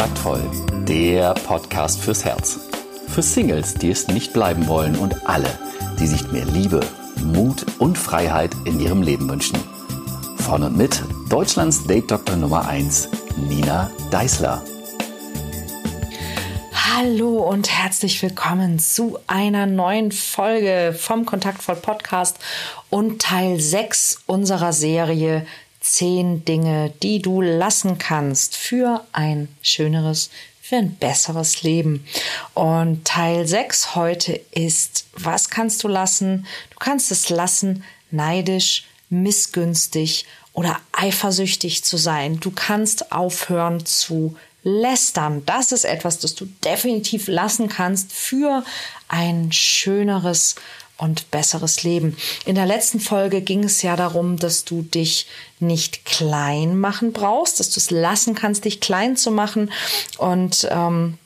Kontaktvoll, der Podcast fürs Herz. Für Singles, die es nicht bleiben wollen und alle, die sich mehr Liebe, Mut und Freiheit in ihrem Leben wünschen. Von und mit Deutschlands Date-Doktor Nummer 1, Nina Deißler. Hallo und herzlich willkommen zu einer neuen Folge vom Kontaktvoll Podcast und Teil 6 unserer Serie zehn Dinge, die du lassen kannst für ein schöneres, für ein besseres Leben. Und Teil 6 heute ist, was kannst du lassen? Du kannst es lassen, neidisch, missgünstig oder eifersüchtig zu sein. Du kannst aufhören zu lästern. Das ist etwas, das du definitiv lassen kannst für ein schöneres und besseres Leben. In der letzten Folge ging es ja darum, dass du dich nicht klein machen brauchst, dass du es lassen kannst, dich klein zu machen und ähm,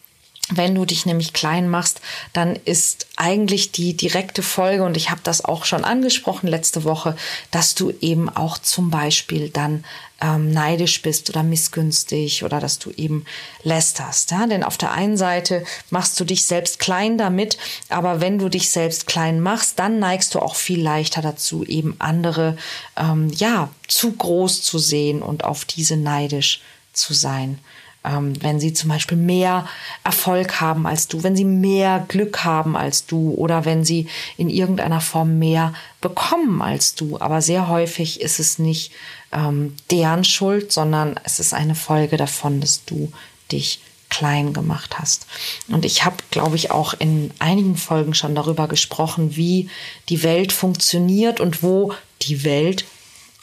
wenn du dich nämlich klein machst, dann ist eigentlich die direkte Folge, und ich habe das auch schon angesprochen letzte Woche, dass du eben auch zum Beispiel dann ähm, neidisch bist oder missgünstig oder dass du eben lästerst. Ja? Denn auf der einen Seite machst du dich selbst klein damit, aber wenn du dich selbst klein machst, dann neigst du auch viel leichter dazu, eben andere ähm, ja zu groß zu sehen und auf diese neidisch zu sein ähm, wenn sie zum Beispiel mehr Erfolg haben als du, wenn sie mehr Glück haben als du oder wenn sie in irgendeiner Form mehr bekommen als du. Aber sehr häufig ist es nicht ähm, deren Schuld, sondern es ist eine Folge davon, dass du dich klein gemacht hast. Und ich habe, glaube ich, auch in einigen Folgen schon darüber gesprochen, wie die Welt funktioniert und wo die Welt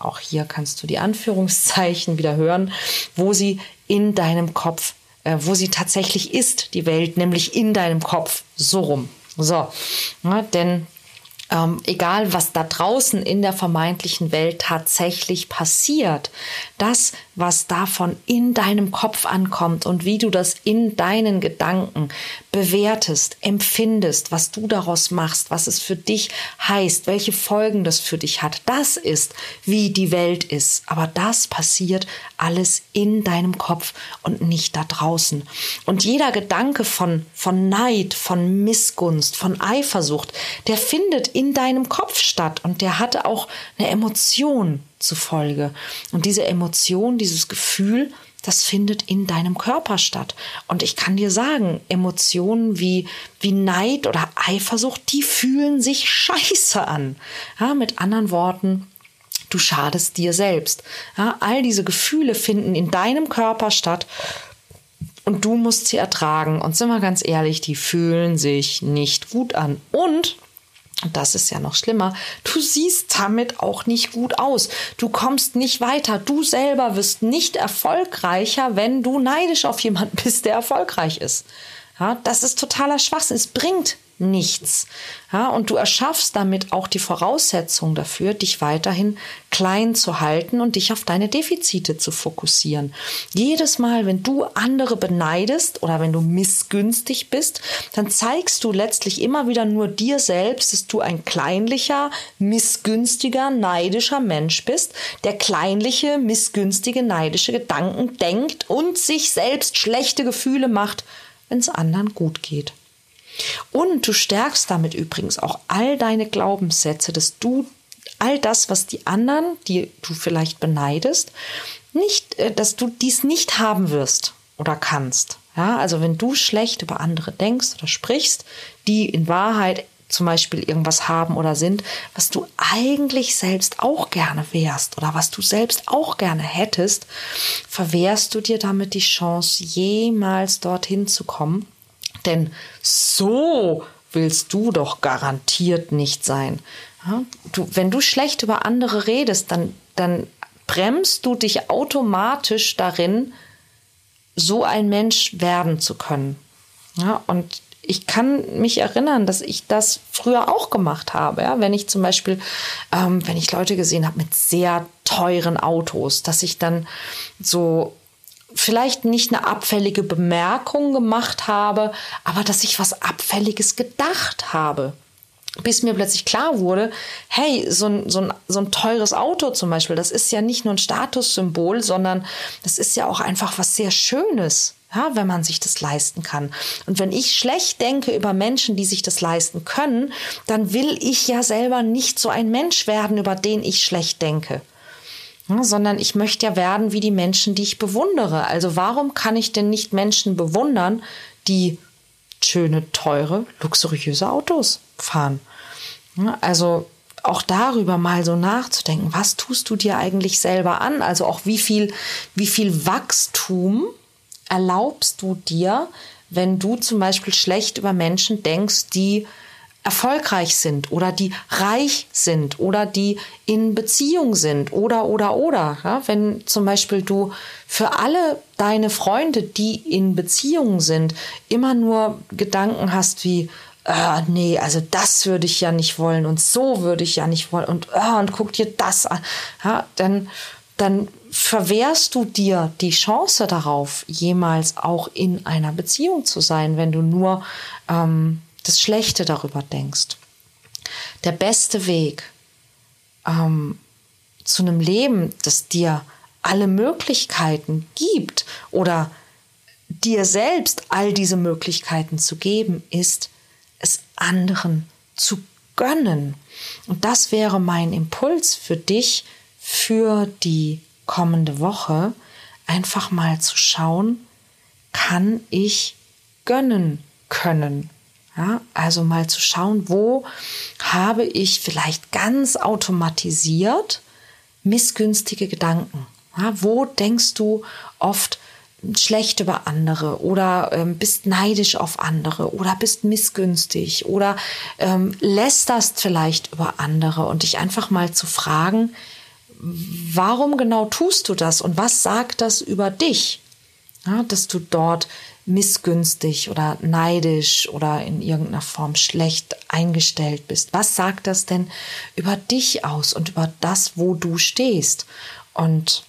auch hier kannst du die Anführungszeichen wieder hören, wo sie in deinem Kopf, äh, wo sie tatsächlich ist, die Welt, nämlich in deinem Kopf, so rum. So, ja, denn ähm, egal was da draußen in der vermeintlichen Welt tatsächlich passiert, das, was davon in deinem Kopf ankommt und wie du das in deinen Gedanken bewertest, empfindest, was du daraus machst, was es für dich heißt, welche Folgen das für dich hat, das ist, wie die Welt ist. Aber das passiert alles in deinem Kopf und nicht da draußen. Und jeder Gedanke von, von Neid, von Missgunst, von Eifersucht, der findet in in deinem Kopf statt und der hatte auch eine Emotion zufolge. Und diese Emotion, dieses Gefühl, das findet in deinem Körper statt. Und ich kann dir sagen, Emotionen wie, wie Neid oder Eifersucht, die fühlen sich scheiße an. Ja, mit anderen Worten, du schadest dir selbst. Ja, all diese Gefühle finden in deinem Körper statt und du musst sie ertragen. Und sind wir ganz ehrlich, die fühlen sich nicht gut an. Und und das ist ja noch schlimmer. Du siehst damit auch nicht gut aus. Du kommst nicht weiter. Du selber wirst nicht erfolgreicher, wenn du neidisch auf jemanden bist, der erfolgreich ist. Ja, das ist totaler Schwachsinn. Es bringt nichts. Ja, und du erschaffst damit auch die Voraussetzung dafür, dich weiterhin klein zu halten und dich auf deine Defizite zu fokussieren. Jedes Mal, wenn du andere beneidest oder wenn du missgünstig bist, dann zeigst du letztlich immer wieder nur dir selbst, dass du ein kleinlicher, missgünstiger, neidischer Mensch bist, der kleinliche, missgünstige, neidische Gedanken denkt und sich selbst schlechte Gefühle macht, wenn es anderen gut geht. Und du stärkst damit übrigens auch all deine Glaubenssätze, dass du all das, was die anderen, die du vielleicht beneidest, nicht, äh, dass du dies nicht haben wirst oder kannst. Ja, also wenn du schlecht über andere denkst oder sprichst, die in Wahrheit zum Beispiel irgendwas haben oder sind, was du eigentlich selbst auch gerne wärst oder was du selbst auch gerne hättest, verwehrst du dir damit die Chance, jemals dorthin zu kommen denn so willst du doch garantiert nicht sein. Ja, du, wenn du schlecht über andere redest, dann, dann bremst du dich automatisch darin, so ein Mensch werden zu können. Ja, und ich kann mich erinnern, dass ich das früher auch gemacht habe. Ja? Wenn ich zum Beispiel, ähm, wenn ich Leute gesehen habe mit sehr teuren Autos, dass ich dann so vielleicht nicht eine abfällige Bemerkung gemacht habe, aber dass ich was Abfälliges gedacht habe. Bis mir plötzlich klar wurde, hey, so ein, so, ein, so ein teures Auto zum Beispiel, das ist ja nicht nur ein Statussymbol, sondern das ist ja auch einfach was sehr Schönes. ja, wenn man sich das leisten kann. Und wenn ich schlecht denke über Menschen, die sich das leisten können, dann will ich ja selber nicht so ein Mensch werden, über den ich schlecht denke. Sondern ich möchte ja werden wie die Menschen, die ich bewundere. Also warum kann ich denn nicht Menschen bewundern, die schöne, teure, luxuriöse Autos fahren? Also auch darüber mal so nachzudenken, was tust du dir eigentlich selber an? Also auch wie viel, wie viel Wachstum erlaubst du dir, wenn du zum Beispiel schlecht über Menschen denkst, die erfolgreich sind oder die reich sind oder die in Beziehung sind oder oder oder. Ja, wenn zum Beispiel du für alle deine Freunde, die in Beziehung sind, immer nur Gedanken hast wie, äh, nee, also das würde ich ja nicht wollen und so würde ich ja nicht wollen und, äh, und guck dir das an, ja, dann, dann verwehrst du dir die Chance darauf, jemals auch in einer Beziehung zu sein, wenn du nur ähm, das Schlechte darüber denkst. Der beste Weg ähm, zu einem Leben, das dir alle Möglichkeiten gibt oder dir selbst all diese Möglichkeiten zu geben, ist, es anderen zu gönnen. Und das wäre mein Impuls für dich für die kommende Woche, einfach mal zu schauen, kann ich gönnen können. Ja, also mal zu schauen, wo habe ich vielleicht ganz automatisiert missgünstige Gedanken. Ja, wo denkst du oft, schlecht über andere oder ähm, bist neidisch auf andere oder bist missgünstig oder ähm, lästerst vielleicht über andere und dich einfach mal zu fragen, warum genau tust du das und was sagt das über dich, ja, dass du dort missgünstig oder neidisch oder in irgendeiner Form schlecht eingestellt bist. Was sagt das denn über dich aus und über das, wo du stehst? Und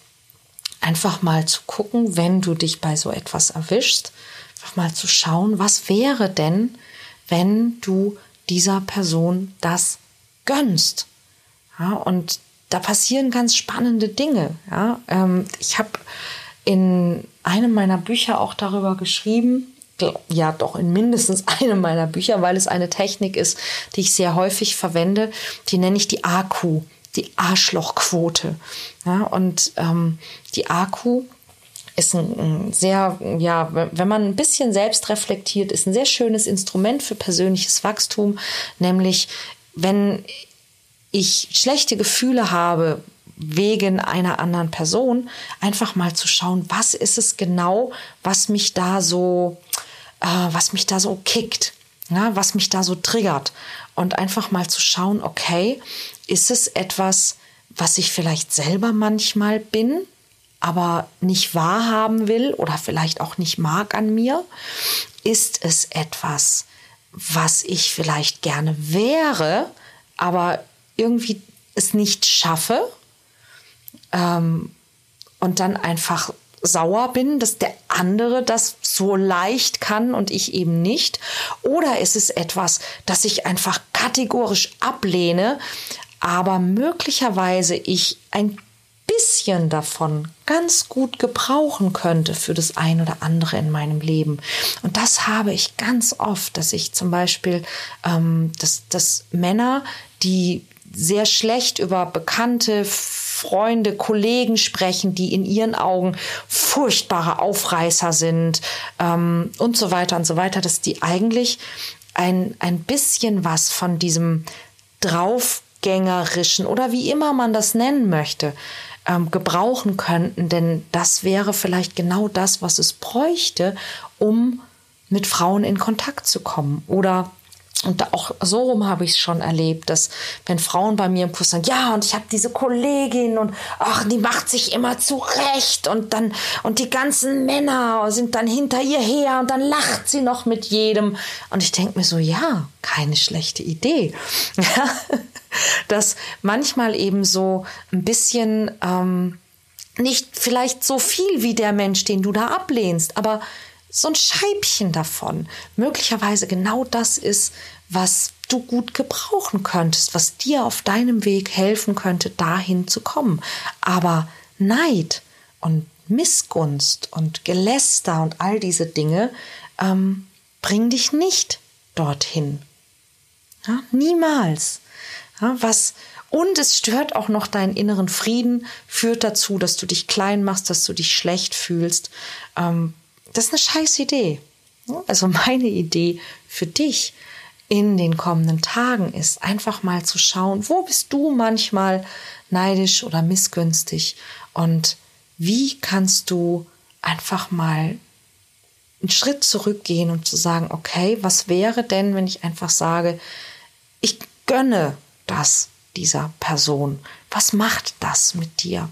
einfach mal zu gucken, wenn du dich bei so etwas erwischst, einfach mal zu schauen, was wäre denn, wenn du dieser Person das gönnst. Ja, und da passieren ganz spannende Dinge. Ja, ähm, ich habe in einem meiner Bücher auch darüber geschrieben, ja doch in mindestens einem meiner Bücher, weil es eine Technik ist, die ich sehr häufig verwende, die nenne ich die AQ die Arschlochquote. Ja, und ähm, die Akku ist ein, ein, sehr, ja, wenn man ein bisschen selbst reflektiert, ist ein sehr schönes Instrument für persönliches Wachstum, nämlich wenn ich schlechte Gefühle habe wegen einer anderen Person, einfach mal zu schauen, was ist es genau, was mich da so, äh, was mich da so kickt, ja, was mich da so triggert und einfach mal zu schauen, okay, ist es etwas, was ich vielleicht selber manchmal bin, aber nicht wahrhaben will oder vielleicht auch nicht mag an mir? Ist es etwas, was ich vielleicht gerne wäre, aber irgendwie es nicht schaffe ähm, und dann einfach sauer bin, dass der andere das so leicht kann und ich eben nicht? Oder ist es etwas, das ich einfach kategorisch ablehne, aber möglicherweise ich ein bisschen davon ganz gut gebrauchen könnte für das ein oder andere in meinem Leben. Und das habe ich ganz oft, dass ich zum Beispiel, ähm, dass, dass Männer, die sehr schlecht über Bekannte, Freunde, Kollegen sprechen, die in ihren Augen furchtbare Aufreißer sind ähm, und so weiter und so weiter, dass die eigentlich ein, ein bisschen was von diesem draufgängerischen oder wie immer man das nennen möchte, ähm, gebrauchen könnten. Denn das wäre vielleicht genau das, was es bräuchte, um mit Frauen in Kontakt zu kommen oder und auch so rum habe ich es schon erlebt, dass wenn Frauen bei mir im Kurs sagen, ja, und ich habe diese Kollegin und ach, die macht sich immer zurecht und dann und die ganzen Männer sind dann hinter ihr her und dann lacht sie noch mit jedem. Und ich denke mir so, ja, keine schlechte Idee. dass manchmal eben so ein bisschen ähm, nicht vielleicht so viel wie der Mensch, den du da ablehnst, aber so ein Scheibchen davon möglicherweise genau das ist, was du gut gebrauchen könntest, was dir auf deinem Weg helfen könnte, dahin zu kommen. Aber Neid und Missgunst und Geläster und all diese Dinge ähm, bringen dich nicht dorthin. Ja, niemals. Ja, was, und es stört auch noch deinen inneren Frieden, führt dazu, dass du dich klein machst, dass du dich schlecht fühlst. Ähm, das ist eine scheiß Idee. Also meine Idee für dich in den kommenden Tagen ist, einfach mal zu schauen, wo bist du manchmal neidisch oder missgünstig und wie kannst du einfach mal einen Schritt zurückgehen und zu sagen, okay, was wäre denn, wenn ich einfach sage, ich gönne das dieser Person? Was macht das mit dir?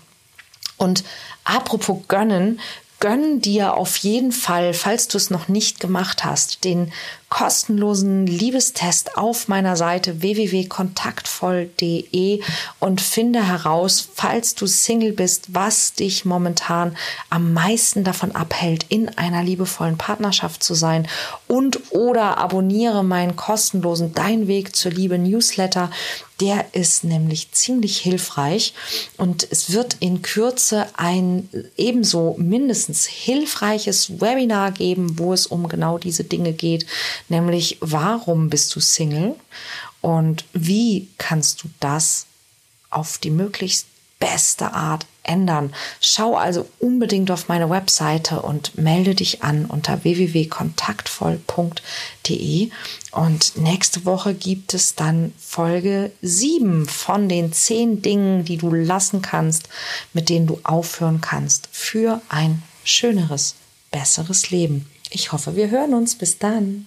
Und apropos gönnen, gönn dir auf jeden Fall, falls du es noch nicht gemacht hast, den kostenlosen Liebestest auf meiner Seite www.kontaktvoll.de und finde heraus, falls du Single bist, was dich momentan am meisten davon abhält, in einer liebevollen Partnerschaft zu sein und oder abonniere meinen kostenlosen Dein Weg zur Liebe Newsletter. Der ist nämlich ziemlich hilfreich und es wird in Kürze ein ebenso mindestens hilfreiches Webinar geben, wo es um genau diese Dinge geht, nämlich warum bist du Single und wie kannst du das auf die möglichst beste Art ändern. Schau also unbedingt auf meine Webseite und melde dich an unter www.kontaktvoll.de. Und nächste Woche gibt es dann Folge 7 von den 10 Dingen, die du lassen kannst, mit denen du aufhören kannst für ein schöneres, besseres Leben. Ich hoffe, wir hören uns. Bis dann.